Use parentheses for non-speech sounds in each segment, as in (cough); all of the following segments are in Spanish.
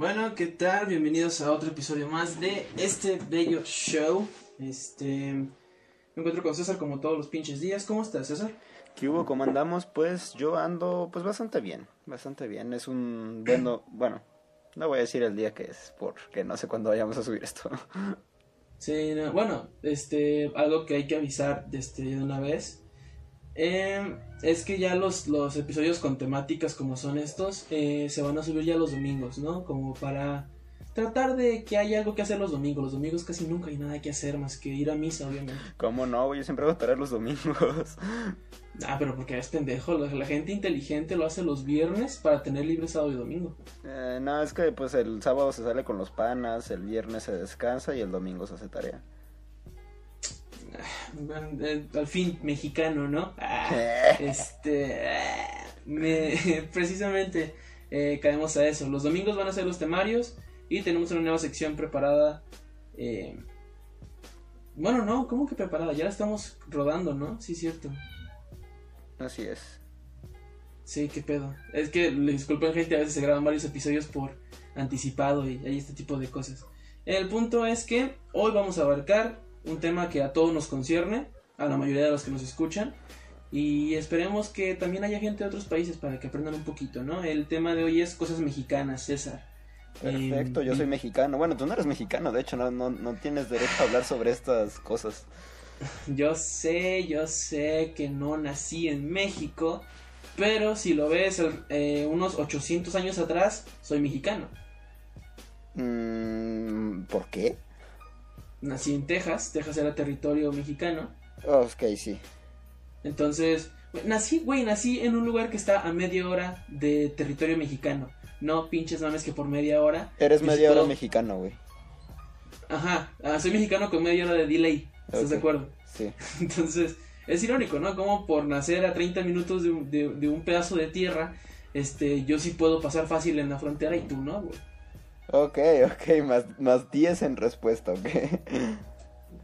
Bueno, ¿qué tal? Bienvenidos a otro episodio más de este bello show. Este. Me encuentro con César como todos los pinches días. ¿Cómo estás, César? ¿Qué hubo? ¿Cómo andamos? Pues yo ando pues bastante bien, bastante bien. Es un bueno, (clears throat) bueno, no voy a decir el día que es porque no sé cuándo vayamos a subir esto. (laughs) Sí, no, bueno, este, algo que hay que avisar este, de una vez. Eh, es que ya los, los episodios con temáticas como son estos eh, se van a subir ya los domingos, ¿no? Como para tratar de que haya algo que hacer los domingos. Los domingos casi nunca hay nada que hacer más que ir a misa, obviamente. ¿Cómo no? Yo siempre voy a esperar los domingos. (laughs) Ah, pero porque es pendejo. La, la gente inteligente lo hace los viernes para tener libre sábado y domingo. Eh, no, es que pues el sábado se sale con los panas, el viernes se descansa y el domingo se hace tarea. Eh, al fin, mexicano, ¿no? Ah, (laughs) este. ah, me- (laughs) precisamente eh, caemos a eso. Los domingos van a ser los temarios y tenemos una nueva sección preparada. eh, bueno, no, ¿cómo que preparada? Ya la estamos rodando, ¿no? Sí, cierto. Así es. Sí, qué pedo. Es que, le disculpen gente, a veces se graban varios episodios por anticipado y hay este tipo de cosas. El punto es que hoy vamos a abarcar un tema que a todos nos concierne, a la mayoría de los que nos escuchan, y esperemos que también haya gente de otros países para que aprendan un poquito, ¿no? El tema de hoy es cosas mexicanas, César. Perfecto, Eh, yo soy mexicano. Bueno, tú no eres mexicano, de hecho no, no, no tienes derecho a hablar sobre estas cosas. (laughs) Yo sé, yo sé que no nací en México, pero si lo ves eh, unos 800 años atrás, soy mexicano. Mm, ¿Por qué? Nací en Texas, Texas era territorio mexicano. Oh, ok, sí. Entonces, nací, güey, nací en un lugar que está a media hora de territorio mexicano. No pinches mames que por media hora. Eres media hora mexicano, güey. Ajá, ah, soy mexicano con media hora de delay. ¿Estás de acuerdo? Sí. (laughs) Entonces, es irónico, ¿no? Como por nacer a 30 minutos de, un- de- de un pedazo de tierra, este, yo sí puedo pasar fácil en la frontera y tú no, güey. Ok, ok, más, más 10 en respuesta, ok.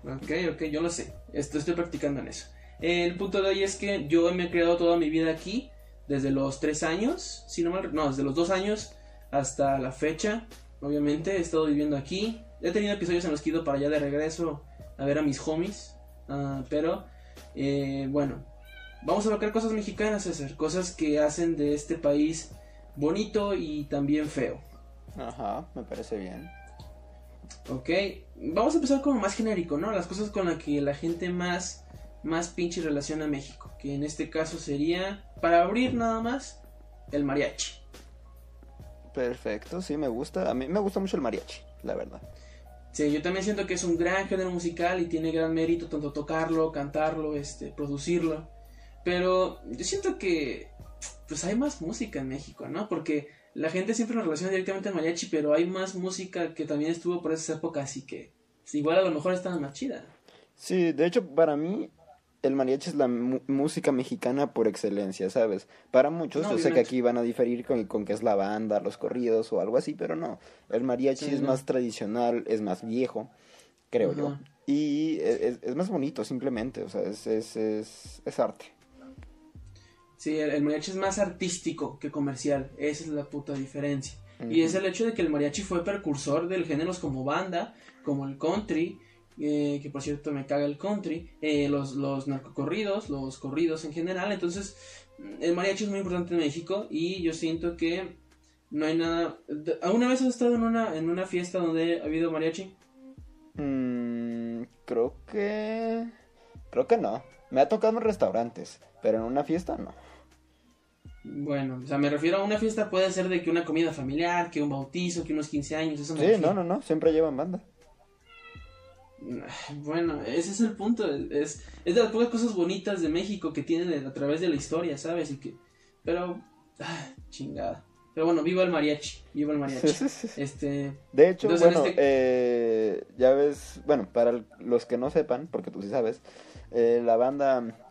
Ok, ok, yo lo sé. Esto, estoy practicando en eso. El punto de hoy es que yo me he creado toda mi vida aquí, desde los 3 años, si no mal, no, desde los 2 años hasta la fecha. Obviamente he estado viviendo aquí. He tenido episodios en los que he ido para allá de regreso a ver a mis homies. ah, pero, eh, bueno, vamos a hablar cosas mexicanas, César. Cosas que hacen de este país bonito y también feo. Ajá, me parece bien. Ok, vamos a empezar con lo más genérico, ¿no? Las cosas con las que la gente más, más pinche relaciona a México. Que en este caso sería, para abrir nada más, el mariachi. Perfecto, sí, me gusta. A mí me gusta mucho el mariachi, la verdad. Sí, yo también siento que es un gran género musical y tiene gran mérito tanto tocarlo, cantarlo, este, producirlo. Pero yo siento que, pues hay más música en México, ¿no? Porque la gente siempre nos relaciona directamente al mariachi, pero hay más música que también estuvo por esas épocas y que pues, igual a lo mejor está más chida. Sí, de hecho, para mí, el mariachi es la música mexicana por excelencia, ¿sabes? Para muchos, No, yo sé que aquí van a diferir con, con que es la banda, los corridos o algo así, pero no. El mariachi Sí, es no. más tradicional, es más viejo, creo yo. Y e- es, es más bonito, simplemente, o sea, es, es, es, es arte. Sí, el, el mariachi es más artístico que comercial. Esa es la puta diferencia. Y es el hecho de que el mariachi fue precursor de géneros como banda, como el country, eh, que por cierto me caga el country, eh, los, los narcocorridos, los corridos en general. Entonces, el mariachi es muy importante en México y yo siento que no hay nada... ¿Alguna vez has estado en una, en una fiesta donde ha habido mariachi? Mm, creo que... Creo que no. Me ha tocado en restaurantes, pero en una fiesta no. Bueno, o sea, me refiero a una fiesta puede ser de que una comida familiar, que un bautizo, que unos 15 años, eso Sí, no, no, no, siempre llevan banda. Bueno, ese es el punto. Es, es de las pocas cosas bonitas de México que tienen a través de la historia, ¿sabes? Y que, pero, ah, chingada. Pero bueno, viva el mariachi, viva el mariachi. (laughs) Este, De hecho, Entonces, bueno, este- eh, ya ves, bueno, para los que no sepan, porque tú sí sabes, eh, la banda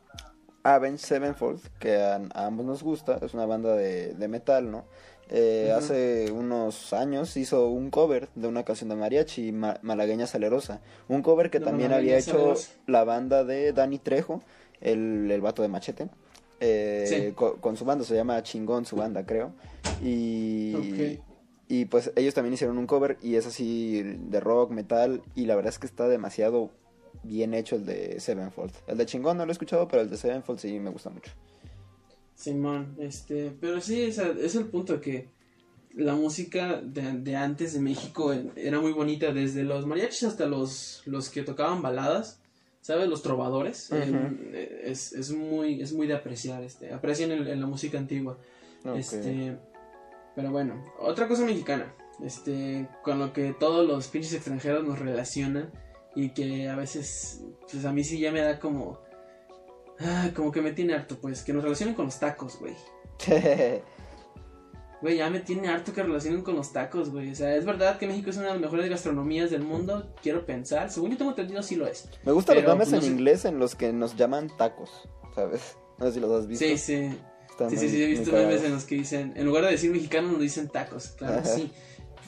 Avenged Sevenfold, que a, a ambos nos gusta, es una banda de, de metal, ¿no? Eh. Hace unos años hizo un cover de una canción de mariachi, Ma- Malagueña Salerosa. Un cover que también había hecho Salerosa. la banda de Danny Trejo, el, el vato de Machete. eh, Sí. con, su banda, se llama Chingón su banda, creo. Y. Y pues ellos también hicieron un cover y es así de rock, metal. Y la verdad es que está demasiado bien hecho el de Sevenfold. El de Chingón no lo he escuchado, pero el de Sevenfold sí me gusta mucho. Simón, este, pero sí, es, es el punto que la música de, antes de México era muy bonita, desde los mariachis hasta los, los que tocaban baladas, ¿sabes? Los trovadores. Eh, es, es, muy, es muy de apreciar, este, aprecian en, la música antigua. Este, pero bueno, otra cosa mexicana, este, con lo que todos los pinches extranjeros nos relacionan y que a veces, pues a mí sí ya me da como, ah, como que me tiene harto, pues, que nos relacionen con los tacos, güey. (laughs) Güey, ya me tiene harto que relacionen con los tacos, güey. O sea, es verdad que México es una de las mejores gastronomías del mundo, quiero pensar. Según yo tengo entendido, sí lo es. Me gustan los nombres pues, en inglés en los que nos llaman tacos, ¿sabes? (laughs) No sé si los has visto. Sí, sí. sí, sí, sí, he visto memes en los que dicen, en lugar de decir mexicano, nos dicen tacos. Claro, sí.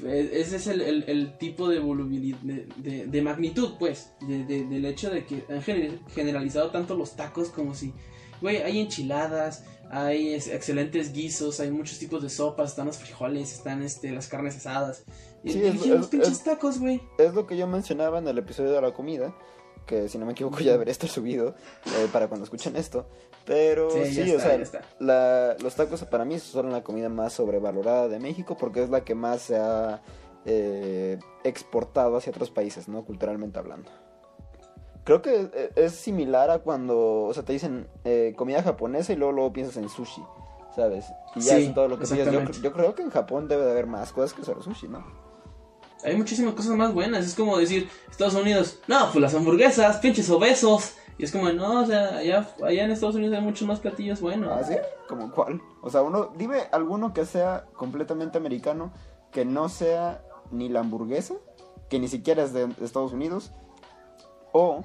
E, ese es el, el, tipo de volubilidad, de, de, magnitud, pues, de, del hecho de que han generalizado tanto los tacos como si, güey, hay enchiladas, hay excelentes guisos, hay muchos tipos de sopas, están los frijoles, están este, las carnes asadas. Y, sí, es, los pinches tacos, güey. Es lo que yo mencionaba en el episodio de la comida, que si no me equivoco ya debería estar subido eh, para cuando escuchen esto. Pero sí, o sea, los tacos para mí son la comida más sobrevalorada de México porque es la que más se ha eh, exportado hacia otros países, ¿no? Culturalmente hablando. Creo que e, es similar a cuando, o sea, te dicen eh, comida japonesa y luego, luego piensas en sushi, ¿sabes? Y ya es todo lo que piensas. Yo, yo, creo que en Japón debe de haber más cosas que solo sushi, ¿no? Hay muchísimas cosas más buenas. Es como decir, Estados Unidos, no, pues las hamburguesas, pinches obesos. Y es como, no, o sea, allá, allá en Estados Unidos hay muchos más platillos buenos. ¿Ah, sí? ¿Como cuál? O sea, uno, dime alguno que sea completamente americano, que no sea ni la hamburguesa, que ni siquiera es de Estados Unidos, o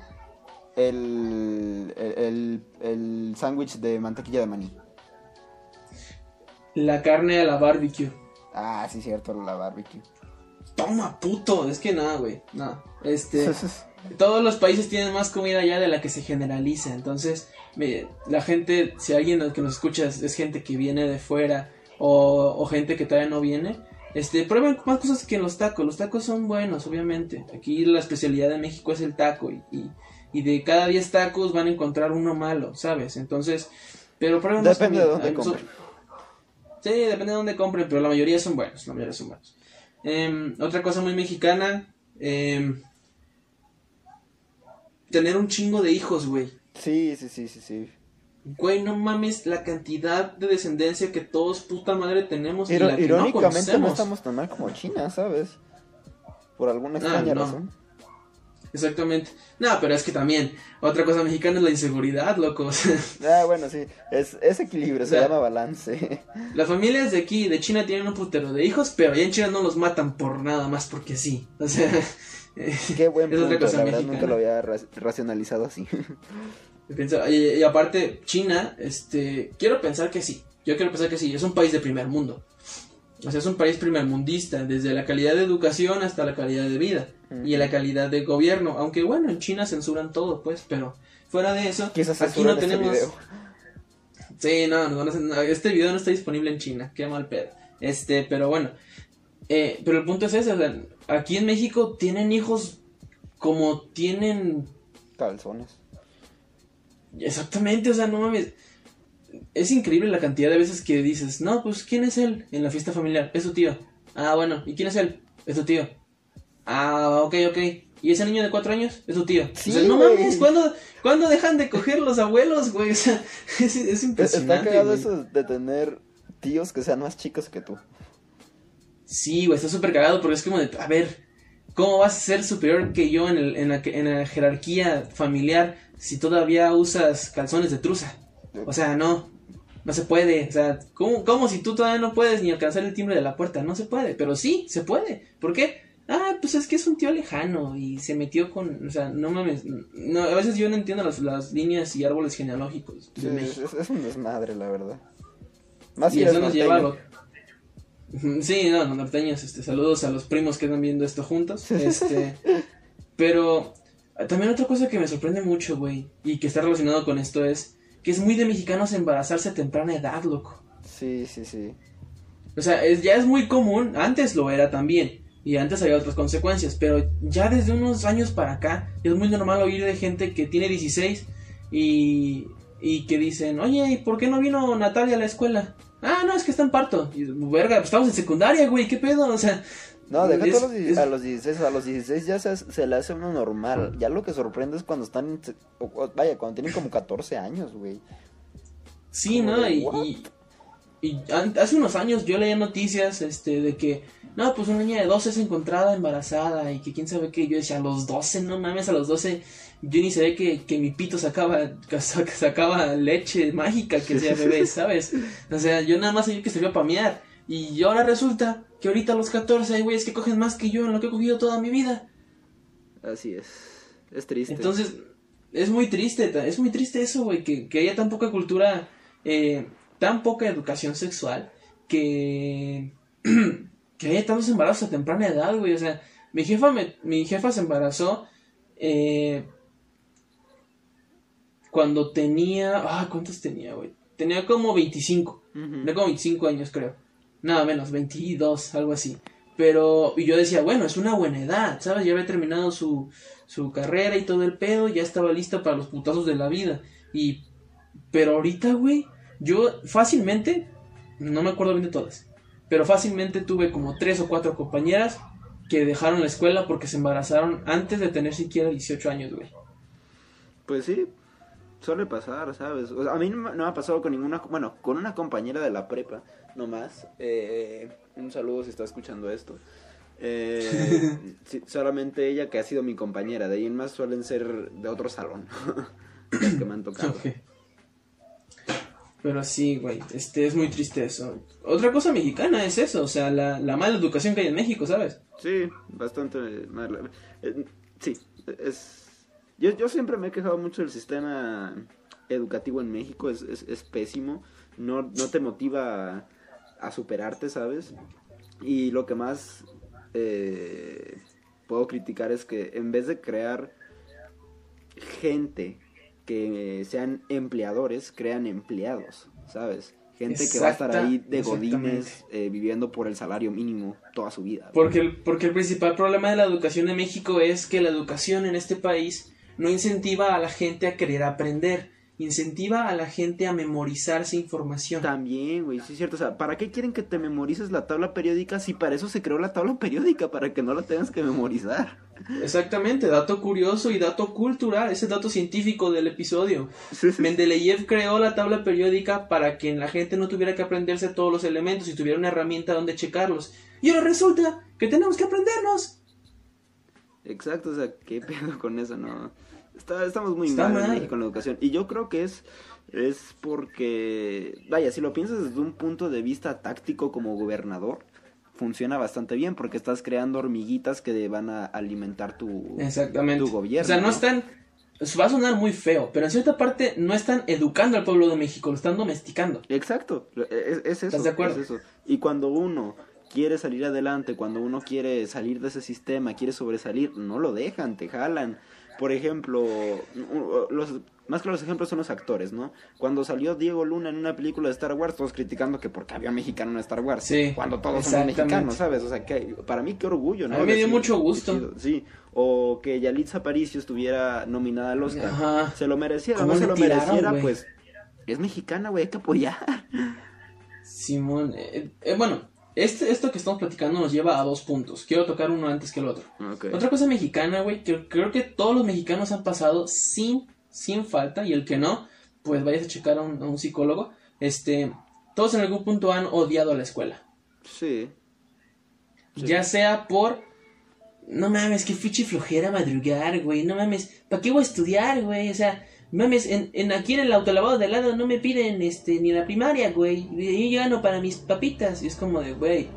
el, el, el sándwich de mantequilla de maní. La carne a la barbecue. Ah, sí, cierto, la barbecue. Toma, puto. Es que nada, güey. Nada. Este. (laughs) todos los países tienen más comida ya de la que se generaliza. Entonces, la gente, si alguien que nos escucha es, gente que viene de fuera o, gente que todavía no viene, este, prueben más cosas que los tacos. Los tacos son buenos, obviamente. Aquí la especialidad de México es el taco y, y, de cada 10 tacos van a encontrar uno malo, ¿sabes? Entonces, pero prueben Depende de dónde compren. Sí, depende de dónde compren, pero la mayoría son buenos. La mayoría son buenos. Em, otra cosa muy mexicana. Em, tener un chingo de hijos, güey. Sí, sí, sí, sí, sí. Güey, no mames la cantidad de descendencia que todos puta madre tenemos. y la irónicamente no, estamos tan mal como China, ¿sabes? Por alguna ah, extraña razón. Exactamente. No, pero es que también, otra cosa mexicana es la inseguridad, locos. (laughs) ah, bueno, sí. Es, equilibrio, se llama balance. (laughs) Las familias de aquí, de China, tienen un putero de hijos, pero allá en China no los matan por nada más porque sí. O sea. (laughs) Qué buen punto, la verdad nunca lo había racionalizado así. y, aparte, China, este, quiero pensar que sí. Yo quiero pensar que sí, es un país de primer mundo. O sea, es un país primermundista, desde la calidad de educación hasta la calidad de vida y la calidad de gobierno. Aunque bueno, en China censuran todo, pues, pero fuera de eso, aquí no este tenemos. sí, no, no, este video no está disponible en China, qué mal pedo. Este, pero bueno, eh, pero el punto es ese, o sea, aquí en México tienen hijos como tienen calzones. Exactamente, o sea, no mames es increíble la cantidad de veces que dices, no, pues ¿quién es él en la fiesta familiar? Es tu tío. Ah, bueno, ¿y quién es él? Es tu tío. Ah, ok, ok. ¿Y ese niño de cuatro años? Es tu tío. Sí, no mames, ¿cuándo, dejan de coger los abuelos, güey? O sea, (laughs) es, impresionante. Está cagado eso de tener tíos que sean más chicos que tú. Sí, güey, está súper cagado porque es como de, a ver, ¿cómo vas a ser superior que yo en, el, en, la, en la jerarquía familiar si todavía usas calzones de truza? O sea, no, no se puede. O sea, ¿cómo, si tú todavía no puedes ni alcanzar el timbre de la puerta? No se puede, pero sí, se puede. ¿Por qué? Ah, pues es que es un tío lejano y se metió con, o sea, no mames, no, a veces yo no entiendo las, las líneas y árboles genealógicos. Sí, es, un desmadre, la verdad. Más y eso nos lleva a Sí, no, los norteños, este, saludos a los primos que están viendo esto juntos, (laughs) este, pero también otra cosa que me sorprende mucho, güey, y que está relacionado con esto es que es muy de mexicanos embarazarse a temprana edad, loco. Sí, sí, sí. O sea, es, ya es muy común, antes lo era también, y antes había otras consecuencias, pero ya desde unos años para acá es muy normal oír de gente que tiene 16 y, y que dicen, oye, ¿y por qué no vino Natalia a la escuela? Ah, no, es que está en parto. Y, verga, pues estamos en secundaria, güey, ¿qué pedo? O sea... No, deja es- los, es- a los 16, a los 16 ya se, se le hace uno normal. Ya lo que sorprende es cuando están, vaya, cuando tienen como 14 años, güey. Sí, Como ¿no? de, Y. y- hace unos años yo leía noticias este, de que, no, pues una niña de 12 es encontrada embarazada y que quién sabe qué. Yo decía, a los 12, no mames, a los 12 yo ni sabía que, que mi pito sacaba, sacaba leche mágica que sea bebé, (laughs) ¿sabes? O sea, yo nada más sabía que servía para mear. Y ahora resulta que ahorita a los 14 hay güeyes que cogen más que yo en lo que he cogido toda mi vida. Así es. Es triste. Entonces, es muy triste, es muy triste eso, güey, que, que haya tan poca cultura, eh, tan poca educación sexual, que, (clears throat) que haya tantos embarazos a temprana edad, güey. O sea, mi jefa, me, mi jefa se embarazó eh, cuando tenía, ah, ¿cuántos tenía, güey? Tenía como 25. Ujú. Tenía como 25 años, creo. Nada menos, 22, algo así. Pero, y yo decía, bueno, es una buena edad, ¿sabes? Ya había terminado su, su carrera y todo el pedo, ya estaba lista para los putazos de la vida. Y, pero ahorita, güey, yo fácilmente, no me acuerdo bien de todas, pero fácilmente tuve como tres o cuatro compañeras que dejaron la escuela porque se embarazaron antes de tener siquiera 18 años, güey. Pues sí, suele pasar, ¿sabes? O sea, a mí no, me- ha pasado con ninguna, bueno, con una compañera de la prepa, nomás. Eh, un saludo si está escuchando esto. Eh, (laughs) sí, solamente ella que ha sido mi compañera, de ahí en más suelen ser de otro salón. (laughs) Las que me han tocado. Ok. Pero sí, güey, este es muy triste eso. Otra cosa mexicana es eso, o sea, la, la mala educación que hay en México, ¿sabes? Sí, bastante mal. Eh, sí, es... Yo, yo siempre me he quejado mucho del sistema educativo en México, es, es, es pésimo, no, no te motiva a, a superarte, ¿sabes? Y lo que más eh, puedo criticar es que en vez de crear gente que sean empleadores, crean empleados, ¿sabes? Gente que va a estar ahí de godines eh, viviendo por el salario mínimo toda su vida. Porque el, porque el principal problema de la educación en México es que la educación en este país no incentiva a la gente a querer aprender, incentiva a la gente a memorizarse información. También, güey, sí es cierto. O sea, ¿para qué quieren que te memorices la tabla periódica si para eso se creó la tabla periódica? Para que no la tengas que memorizar. Exactamente, dato curioso y dato cultural, ese dato científico del episodio. Sí, sí. Mendeleev creó la tabla periódica para que la gente no tuviera que aprenderse todos los elementos y tuviera una herramienta donde checarlos. Y ahora resulta que tenemos que aprendernos. Exacto, o sea, ¿qué pedo con eso? No. Está, estamos muy Está mal, en mal. México en la educación. Y yo creo que es, es porque, vaya, si lo piensas desde un punto de vista táctico como gobernador, funciona bastante bien porque estás creando hormiguitas que van a alimentar tu, Exactamente. tu gobierno. o sea, no, están. Va a sonar muy feo, pero en cierta parte no están educando al pueblo de México, lo están domesticando. Exacto, es, es eso. ¿Estás de acuerdo? es eso. Y cuando uno quiere salir adelante, cuando uno quiere salir de ese sistema, quiere sobresalir, no lo dejan, te jalan. Por ejemplo, los más claros ejemplos son los actores, ¿no? Cuando salió Diego Luna en una película de Star Wars, todos criticando que porque había mexicano en Star Wars. Sí, Cuando todos exactamente. mexicanos, ¿sabes? O sea, que para mí qué orgullo, ¿no? A mí me dio Decir, mucho gusto. Sí, o que Yalitza Aparicio estuviera nominada al Oscar. Ajá. Se lo mereciera, ¿Cómo no se lo tiraron, mereciera, pues es mexicana, güey, hay que apoyar. Simón. eh, eh, bueno, este, esto que estamos platicando nos lleva a dos puntos. Quiero tocar uno antes que el otro. Otra cosa mexicana, güey, que creo que todos los mexicanos han pasado sin, sin falta, y el que no, pues vayas a checar a un, a un psicólogo. Este, todos en algún punto han odiado a la escuela. Sí. Sí. Ya sea por. No mames, que fichi flojera madrugar, güey. No mames, ¿para qué voy a estudiar, güey? O sea, mames, en, en aquí en el autolavado de al lado no me piden este ni la primaria, güey. Yo gano para mis papitas. Y es como de, güey.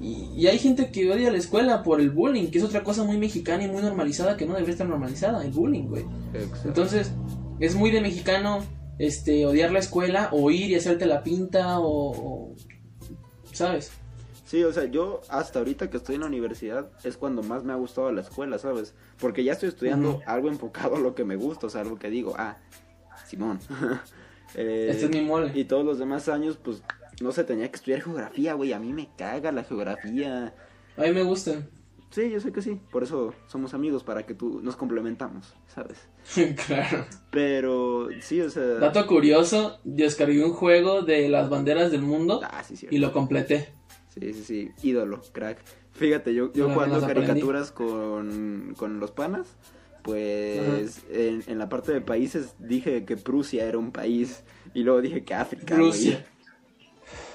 Y, y hay gente que odia la escuela por el bullying, que es otra cosa muy mexicana y muy normalizada que no debería estar normalizada, el bullying, güey. Exacto. Entonces, es muy de mexicano este odiar la escuela o ir y hacerte la pinta o, o- ¿sabes? Sí, o sea, yo hasta ahorita que estoy en la universidad es cuando más me ha gustado la escuela, ¿sabes? Porque ya estoy estudiando algo enfocado a lo que me gusta, o sea, algo que digo, ah, Simón. (laughs) Eh, Este es mi mole. Y todos los demás años, pues, no se tenía que estudiar geografía, güey. A mí me caga la geografía. A mí me gusta. Sí, yo sé que sí. Por eso somos amigos, para que tú nos complementamos, ¿sabes? (laughs) claro. Pero sí, o sea. Dato curioso, descargué un juego de las banderas del mundo Ah, sí. y lo completé. Sí, sí, sí. Ídolo, crack. Fíjate, yo, yo jugando caricaturas con, con los panas, pues en, en la parte de países dije que Prusia era un país y luego dije que África. güey. Rusia.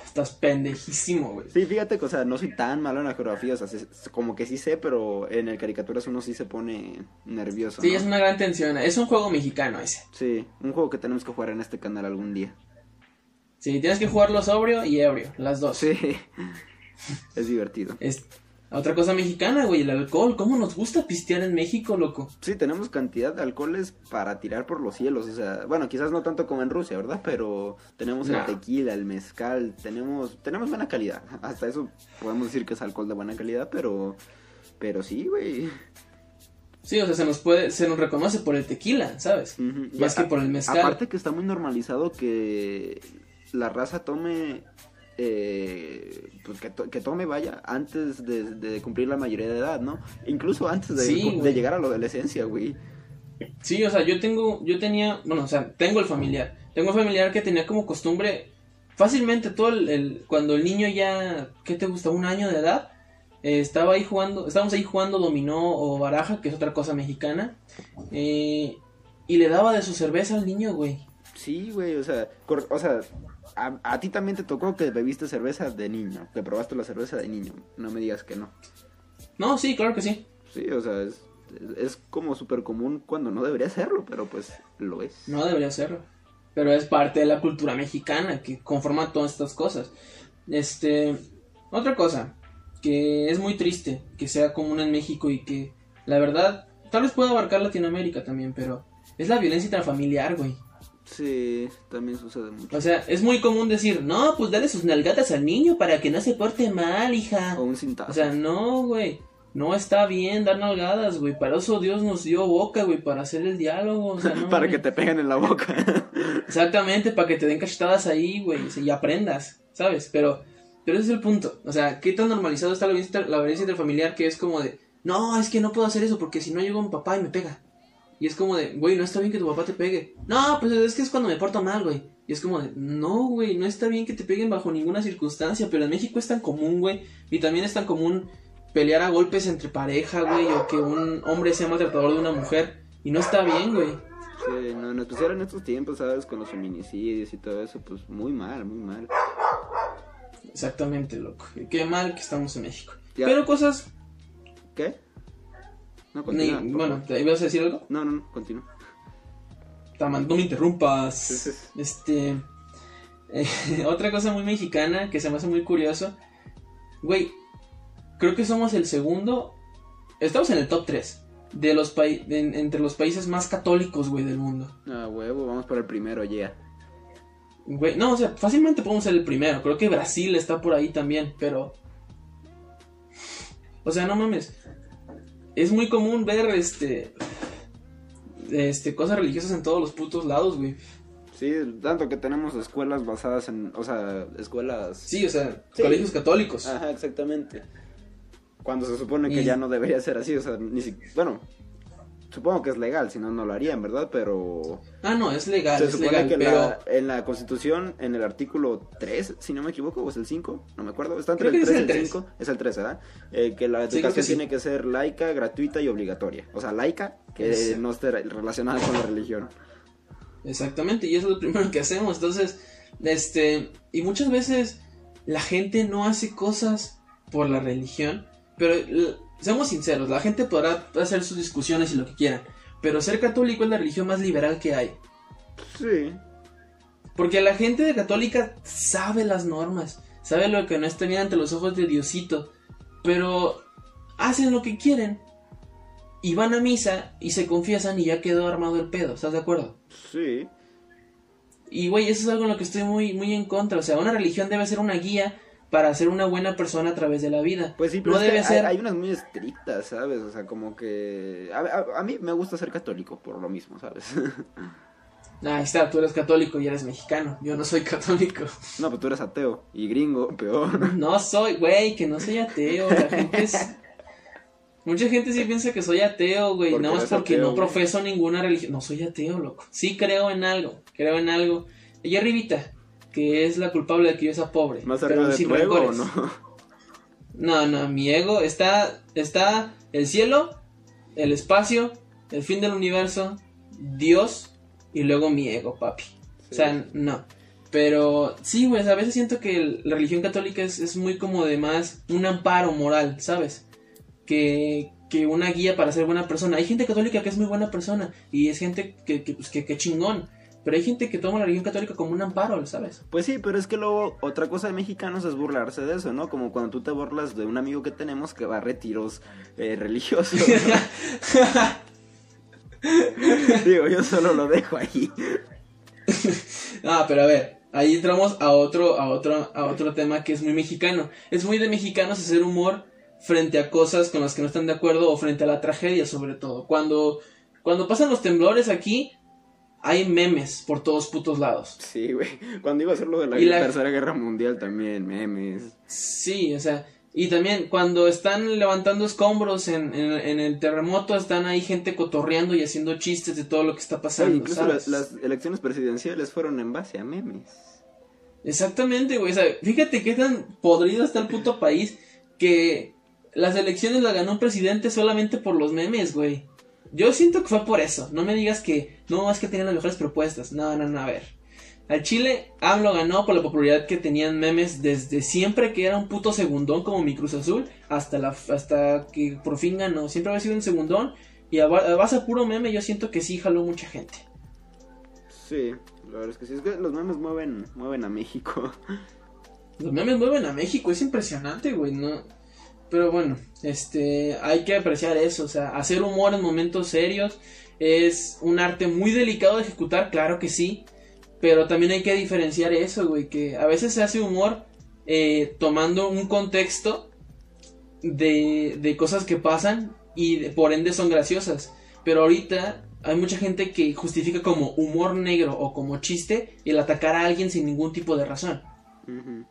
Estás pendejísimo, güey. Sí, fíjate que, o sea, no soy tan malo en la geografía, o sea, se- como que sí sé, pero en el caricaturas uno sí se pone nervioso. Sí, ¿no? es una gran tensión. Es un juego mexicano ese. Sí, un juego que tenemos que jugar en este canal algún día. Sí, tienes que jugarlo sobrio y ebrio, las dos. Sí, (laughs) es divertido. Es otra cosa mexicana, güey, el alcohol. ¿Cómo nos gusta pistear en México, loco? Sí, tenemos cantidad de alcoholes para tirar por los cielos, o sea, bueno, quizás no tanto como en Rusia, ¿verdad? Pero tenemos el tequila, el mezcal, tenemos tenemos buena calidad. (laughs) Hasta eso podemos decir que es alcohol de buena calidad, pero pero sí, güey. Sí, o sea, se nos puede, se nos reconoce por el tequila, ¿sabes? Más a- que por el mezcal. Aparte que está muy normalizado que la raza tome eh, pues que, to- que tome vaya antes de, de cumplir la mayoría de edad, ¿no? Incluso antes de, Sí, de llegar a la adolescencia, güey. Sí, o sea, yo tengo, yo tenía, bueno, o sea, tengo el familiar. Tengo un familiar que tenía como costumbre, fácilmente todo el, el- cuando el niño ya, ¿qué te gusta? Un año de edad, eh, estaba ahí jugando, estábamos ahí jugando dominó o baraja, que es otra cosa mexicana, eh, y le daba de su cerveza al niño, güey. Sí, güey, o sea, o sea, a, a ti también te tocó que bebiste cerveza de niño, que probaste la cerveza de niño. No me digas que no. No, sí, claro que sí. Sí, o sea, es, es como súper común cuando no debería serlo, pero pues lo es. No debería serlo. Pero es parte de la cultura mexicana que conforma todas estas cosas. Este, otra cosa que es muy triste que sea común en México y que la verdad tal vez pueda abarcar Latinoamérica también, pero es la violencia intrafamiliar, güey. Sí, también sucede mucho. O sea, es muy común decir, no, pues dale sus nalgatas al niño para que no se porte mal, hija. O un cintazo. O sea, no, güey. No está bien dar nalgadas, güey. Para eso Dios nos dio boca, güey, para hacer el diálogo. O sea, (laughs) no, para güey. que te peguen en la boca. (laughs) Exactamente, para que te den cachetadas ahí, güey, y aprendas, ¿sabes? Pero, pero ese es el punto. O sea, ¿qué tan normalizado está la violencia, la violencia interfamiliar que es como de, no, es que no puedo hacer eso porque si no llega mi papá y me pega? Y es como de, güey, no está bien que tu papá te pegue. No, pues es que es cuando me porto mal, güey. Y es como de, no, güey, no está bien que te peguen bajo ninguna circunstancia, pero en México es tan común, güey. Y también es tan común pelear a golpes entre pareja, güey, o que un hombre sea maltratador de una mujer. Y no está bien, güey. Sí, no, especial en estos tiempos, ¿sabes? Con los feminicidios y todo eso, pues muy mal, muy mal. Exactamente, loco. Qué mal que estamos en México. Ya. Pero cosas. ¿Qué? No, continúa. bueno. ¿te ibas a decir algo? No, no, no, continúa. No me interrumpas. Sí, sí. Este. eh, (laughs) otra cosa muy mexicana que se me hace muy curioso. Güey, creo que somos el segundo. Estamos en el top 3 de los pai- en- entre los países más católicos, güey, del mundo. Ah, huevo, vamos por el primero, ya. Güey, no, o sea, fácilmente podemos ser el primero. Creo que Brasil está por ahí también, pero. O sea, no mames. Es muy común ver este. Este, cosas religiosas en todos los putos lados, güey. Sí, tanto que tenemos escuelas basadas en, o sea, escuelas... Sí, o sea, Sí. colegios católicos. Ajá, exactamente. Cuando se supone que Y- ya no debería ser así, o sea, ni si... Bueno, supongo que es legal, si no, no lo harían, ¿verdad? Pero... Ah, no, es legal, se es supone legal, que en pero. la, en la Constitución, en el artículo 3, si no me equivoco, o es el 5, no me acuerdo, está entre Creo el que 3 es y el el 3. 5, es el 3, ¿verdad? Eh, que la Sí, educación que sí. tiene que ser laica, gratuita y obligatoria. O sea, laica, que no esté relacionada con la religión. Exactamente, y eso es lo primero que hacemos. Entonces, este. Y muchas veces la gente no hace cosas por la religión. Pero seamos sinceros, la gente podrá hacer sus discusiones y lo que quieran. Pero ser católico es la religión más liberal que hay. Sí, Porque la gente de católica sabe las normas, sabe lo que no está bien ante los ojos de Diosito, pero hacen lo que quieren. Y van a misa y se confiesan y ya quedó armado el pedo, ¿estás de acuerdo? sí. Y güey, eso es algo en lo que estoy muy, muy en contra. O sea, una religión debe ser una guía para ser una buena persona a través de la vida. Pues sí, pero no es que debe hay, ser. hay unas muy estrictas, ¿sabes? O sea, como que... A, a- a mí me gusta ser católico por lo mismo, ¿sabes? (laughs) Ah, está, tú eres católico y eres mexicano. Yo no soy católico. No, pues tú eres ateo y gringo, peor. (laughs) No soy, güey, que no soy ateo. La gente es... Mucha gente sí piensa que soy ateo, güey. ¿Por qué Nada más porque ateo, no güey? profeso ninguna religión. No soy ateo, loco. Sí creo en algo. Creo en algo. Y arribita, que es la culpable de que yo sea pobre. ¿Más pero arriba de sin tu ego no? No, no, mi ego está, está el cielo, el espacio, el fin del universo, Dios y luego mi ego, papi. O sea, no. Pero sí, güey, a veces siento que la religión católica es, es muy como de más un amparo moral, ¿sabes? Que, que una guía para ser buena persona. Hay gente católica que es muy buena persona y es gente que, que, pues, que, que chingón. Pero hay gente que toma la religión católica como un amparo, ¿sabes? Pues sí, pero es que luego otra cosa de mexicanos es burlarse de eso, ¿no? Como cuando tú te burlas de un amigo que tenemos que va a retiros eh, religiosos. (laughs) Digo, yo solo lo dejo ahí. (laughs) Ah, pero a ver, ahí entramos a otro, a otro, a otro tema que es muy mexicano. Es muy de mexicanos hacer humor frente a cosas con las que no están de acuerdo o frente a la tragedia sobre todo. Cuando, cuando pasan los temblores aquí, hay memes por todos putos lados. Sí, güey. Cuando iba a hacer lo de la, la- Tercera Guerra Mundial también, memes. Sí, o sea, y también cuando están levantando escombros en, en, en el terremoto, están ahí gente cotorreando y haciendo chistes de todo lo que está Oye, pasando. incluso ¿sabes? las, las elecciones presidenciales fueron en base a memes. Exactamente, güey. O sea, fíjate qué tan podrido está el puto país que las elecciones las ganó un presidente solamente por los memes, güey. Yo siento que fue por eso. No me digas que no, es que tenían las mejores propuestas. No, no, no, a ver. Al Chile, AMLO ganó por la popularidad que tenían memes desde siempre que era un puto segundón como mi Cruz Azul hasta, la, hasta que por fin ganó. Siempre había sido un segundón y a, a base puro meme yo siento que sí jaló mucha gente. Sí, la verdad es que sí. Es que los memes mueven, mueven a México. (laughs) Los memes mueven a México, es impresionante, güey, ¿no? Pero bueno, este, hay que apreciar eso, o sea, hacer humor en momentos serios es un arte muy delicado de ejecutar, claro que sí, pero también hay que diferenciar eso, güey, que a veces se hace humor eh, tomando un contexto de, de cosas que pasan y por ende son graciosas, pero ahorita hay mucha gente que justifica como humor negro o como chiste el atacar a alguien sin ningún tipo de razón. Ujú.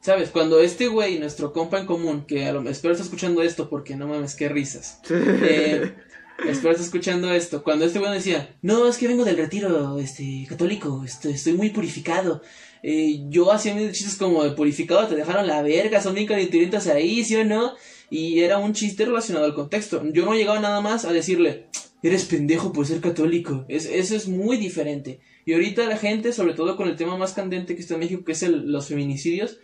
¿Sabes? Cuando este güey, nuestro compa en común, que a lo, espero esté escuchando esto porque no mames, qué risas. Eh, espero esté escuchando esto. Cuando este güey decía, no, es que vengo del retiro este, católico, estoy, estoy muy purificado. Eh, yo hacía mis chistes como de purificado, te dejaron la verga, son bien calenturientos ahí, ¿sí o no? Y era un chiste relacionado al contexto. Yo no llegaba nada más a decirle, eres pendejo por ser católico. Es, eso es muy diferente. Y ahorita la gente, sobre todo con el tema más candente que está en México, que es el- los feminicidios,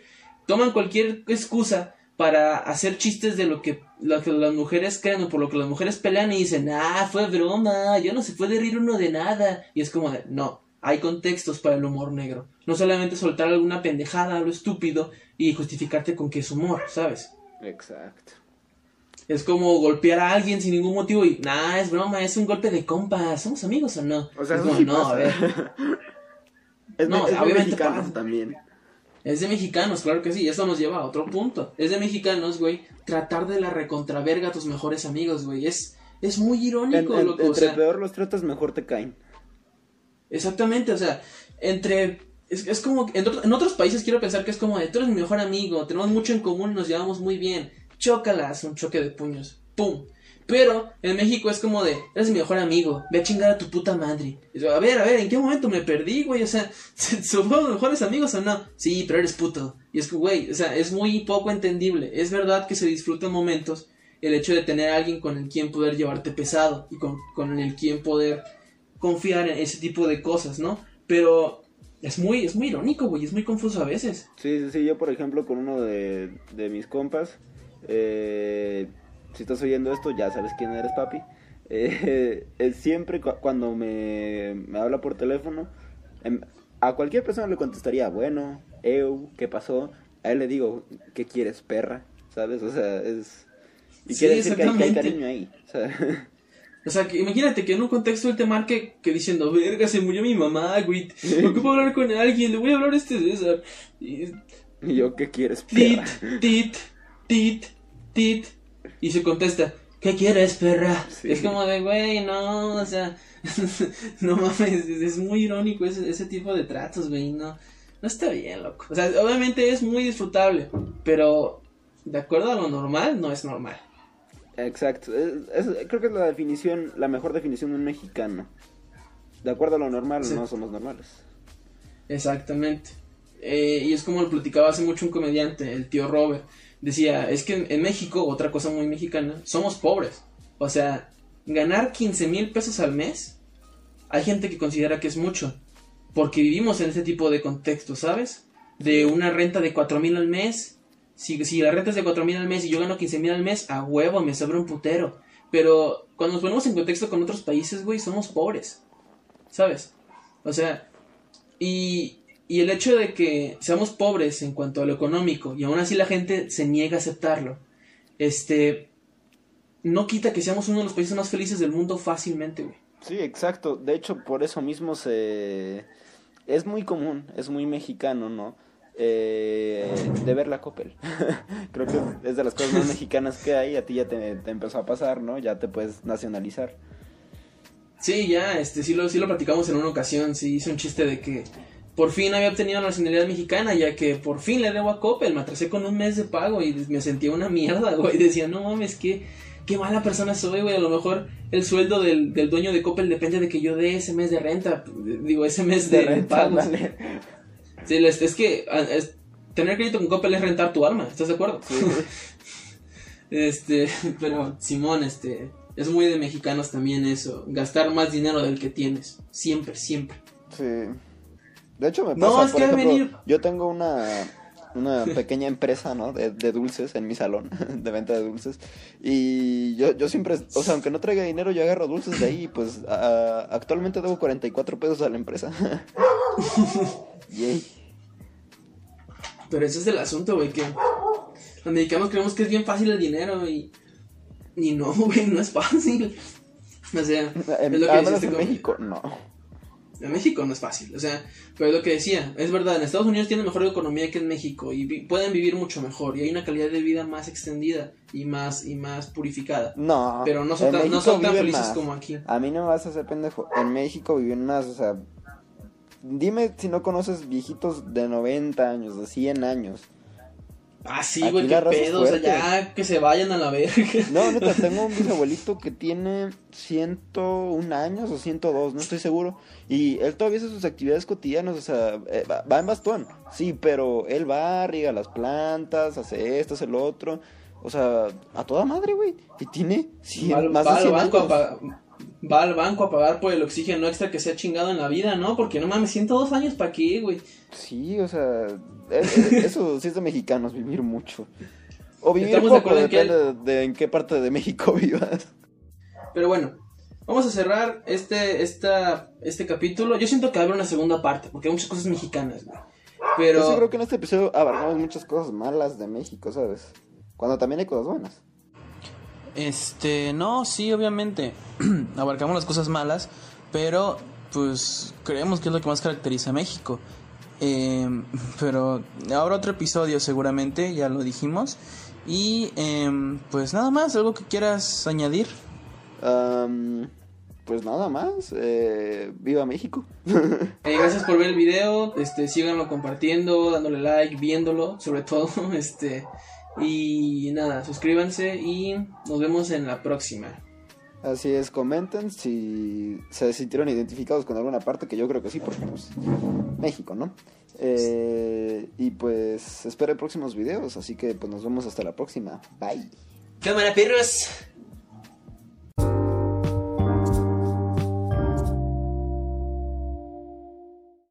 toman cualquier excusa para hacer chistes de lo que, lo que las mujeres creen o por lo que las mujeres pelean y dicen, ah, fue broma, yo no se puede reír uno de nada. Y es como de, no, hay contextos para el humor negro. No solamente soltar alguna pendejada, lo estúpido y justificarte con que es humor, ¿sabes? Exacto. Es como golpear a alguien sin ningún motivo y, nah, es broma, es un golpe de compa, ¿somos amigos o no? O sea, es como, sí no, pasa. a ver. (laughs) Es, No, obviamente mexicanos pasa. también. Es de mexicanos, claro que sí, y esto nos lleva a otro punto. Es de mexicanos, güey, tratar de la recontraverga a tus mejores amigos, güey. Es, es muy irónico, en- loco. o entre sea, peor los tratas, mejor te caen. exactamente, o sea, entre. Es, es como. En, en otros países quiero pensar que es como de tú eres mi mejor amigo, tenemos mucho en común, nos llevamos muy bien. Chócalas, un choque de puños. ¡Pum! Pero en México es como de, eres mi mejor amigo, ve a chingar a tu puta madre. A ver, a ver, ¿en qué momento me perdí, güey? O sea, (laughs) ¿somos mejores amigos o no? Sí, pero eres puto. Y es que, güey, o sea, es muy poco entendible. Es verdad que se disfrutan momentos el hecho de tener a alguien con el quien poder llevarte pesado y con, con el quien poder confiar en ese tipo de cosas, ¿no? Pero es muy, es muy irónico, güey, es muy confuso a veces. Sí, sí, sí. Yo, por ejemplo, con uno de, de mis compas, eh, si estás oyendo esto, ya sabes quién eres, papi. Eh, (laughs) eh, siempre cu- cuando me, me habla por teléfono, em, a cualquier persona le contestaría, bueno, eu, ¿qué pasó? A él le digo, ¿qué quieres, perra? ¿Sabes? O sea, es... Y Sí, quiere decir que hay, que hay cariño ahí. O sea, (laughs) O sea, que imagínate que en un contexto él te marque que diciendo, verga, se murió mi mamá, güey. ¿Por qué puedo hablar con alguien? Le voy a hablar a este César. Y, (laughs) y yo, ¿qué quieres, tit, perra? tit, tit, tit. Y se contesta, ¿qué quieres, perra? Es como de, güey, no, o sea, (laughs) no mames, es, muy irónico ese, ese tipo de tratos, güey, no, no está bien, loco. O sea, obviamente es muy disfrutable, pero de acuerdo a lo normal, no es normal. Exacto, creo que es la definición, la mejor definición de un mexicano. De acuerdo a lo normal, no somos normales. Exactamente. Eh, y es como lo platicaba hace mucho un comediante, el tío Robert. Decía, es que en, México, otra cosa muy mexicana, somos pobres. O sea, ganar 15 mil pesos al mes, hay gente que considera que es mucho. Porque vivimos en ese tipo de contexto, ¿sabes? De una renta de 4 mil al mes. Si, si la renta es de 4 mil al mes y yo gano 15 mil al mes, a huevo, me sobra un putero. Pero cuando nos ponemos en contexto con otros países, güey, somos pobres. ¿Sabes? O sea, y, y el hecho de que seamos pobres en cuanto a lo económico y aún así la gente se niega a aceptarlo, este, no quita que seamos uno de los países más felices del mundo fácilmente, güey. Sí, exacto. De hecho, por eso mismo se... Es muy común, es muy mexicano, ¿no? Eh, de ver la Coppel. (laughs) Creo que es de las cosas más (laughs) mexicanas que hay. A ti ya te, te, empezó a pasar, ¿no? Ya te puedes nacionalizar. Sí, ya, este, sí lo, sí lo platicamos en una ocasión. Sí, hice un chiste de que por fin había obtenido la nacionalidad mexicana, ya que por fin le debo a Coppel, me atrasé con un mes de pago y me sentía una mierda, güey. (laughs) Decía, no mames, qué, qué mala persona soy, güey. A lo mejor el sueldo del, del dueño de Coppel depende de que yo dé ese mes de renta, digo, ese mes de, renta, (laughs) Sí, es, que tener crédito con Coppel es rentar tu alma, ¿estás de acuerdo? Sí. (laughs) este, pero Simón, este, es muy de mexicanos también eso, gastar más dinero del que tienes, siempre, siempre. Sí. De hecho, me pasa, por ejemplo, yo tengo una, una pequeña empresa, ¿no? De, de, dulces en mi salón, (laughs) de venta de dulces. Y yo, yo siempre, o sea, aunque no traiga dinero, yo agarro dulces de ahí. Y pues actualmente debo 44 pesos a la empresa. (laughs) Yay. Pero ese es el asunto, güey, que los mexicanos creemos que es bien fácil el dinero y... Y no, güey, no es fácil. O sea, es lo que en México, no. En México no es fácil, o sea, pero es lo que decía, es verdad, en Estados Unidos tienen mejor economía que en México y pueden vivir mucho mejor y hay una calidad de vida más extendida y más y más purificada. No, pero no son, tan, no son tan felices como aquí. A mí no me vas a hacer pendejo. En México viven más, o sea, dime si no conoces viejitos de 90 años, de 100 años Ah, sí, güey, qué pedo, o sea, ya que se vayan a la verga. No, neta, (laughs) tengo un bisabuelito que tiene 101 años o 102, no estoy seguro. Y él todavía hace sus actividades cotidianas, o sea, eh, va en bastón, sí, pero él va, riega las plantas, hace esto, hace lo otro. O sea, a toda madre, güey. Y tiene 100, más de 100 años va al banco a pagar por el oxígeno extra que se ha chingado en la vida, ¿no? Porque no mames, 102 años para qué, güey. Sí, o sea, eso sí es de mexicanos, vivir mucho. O vivir poco, de depende de en qué parte de México (laughs) vivas. Pero bueno, vamos a cerrar este, esta, este capítulo. Yo siento que habrá una segunda parte, porque hay muchas cosas mexicanas, güey. Pero... Yo sí creo que en este episodio abarcamos muchas cosas malas de México, ¿sabes? Cuando también hay cosas buenas. Este, no, sí, obviamente. (clears throat) Abarcamos las cosas malas, pero pues creemos que es lo que más caracteriza a México. Em, (laughs) pero ahora otro episodio seguramente, ya lo dijimos. Y em, pues nada más, algo que quieras añadir. pues nada más, eh, viva México. (laughs) Eh, gracias por ver el video, este, síganlo compartiendo, dándole like, viéndolo, sobre todo, (laughs) este, y nada, suscríbanse y nos vemos en la próxima. Así es, comenten si se sintieron identificados con alguna parte, que yo creo que sí, porque pues México, ¿no? Eh, y pues esperen próximos videos, así que pues nos vemos hasta la próxima. Bye. Cámara, perros.